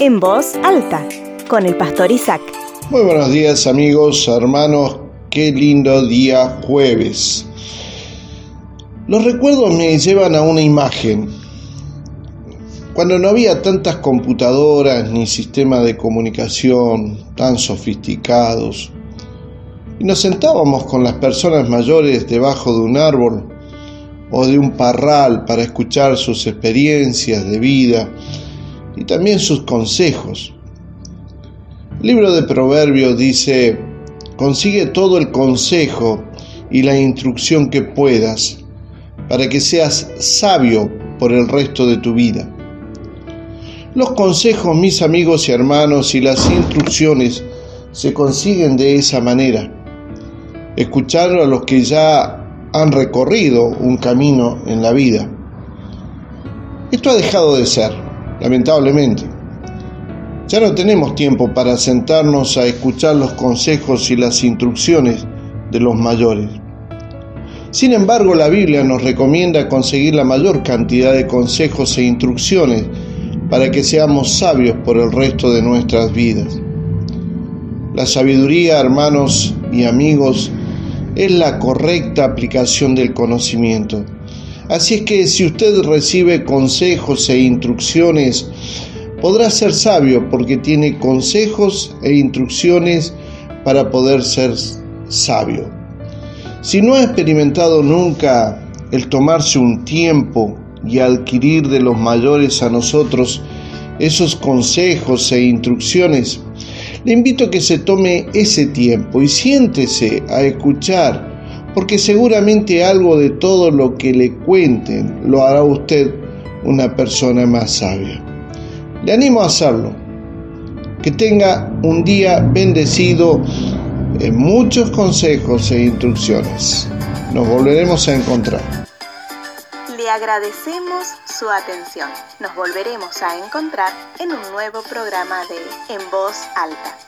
En voz alta, con el pastor Isaac. Muy buenos días amigos, hermanos, qué lindo día jueves. Los recuerdos me llevan a una imagen. Cuando no había tantas computadoras ni sistemas de comunicación tan sofisticados, y nos sentábamos con las personas mayores debajo de un árbol o de un parral para escuchar sus experiencias de vida y también sus consejos. El libro de Proverbios dice, consigue todo el consejo y la instrucción que puedas para que seas sabio por el resto de tu vida. Los consejos, mis amigos y hermanos, y las instrucciones se consiguen de esa manera. Escuchar a los que ya han recorrido un camino en la vida. Esto ha dejado de ser, lamentablemente. Ya no tenemos tiempo para sentarnos a escuchar los consejos y las instrucciones de los mayores. Sin embargo, la Biblia nos recomienda conseguir la mayor cantidad de consejos e instrucciones para que seamos sabios por el resto de nuestras vidas. La sabiduría, hermanos y amigos, es la correcta aplicación del conocimiento. Así es que si usted recibe consejos e instrucciones, podrá ser sabio porque tiene consejos e instrucciones para poder ser sabio. Si no ha experimentado nunca el tomarse un tiempo y adquirir de los mayores a nosotros esos consejos e instrucciones, le invito a que se tome ese tiempo y siéntese a escuchar, porque seguramente algo de todo lo que le cuenten lo hará usted una persona más sabia. Le animo a hacerlo. Que tenga un día bendecido en muchos consejos e instrucciones. Nos volveremos a encontrar agradecemos su atención. Nos volveremos a encontrar en un nuevo programa de En Voz Alta.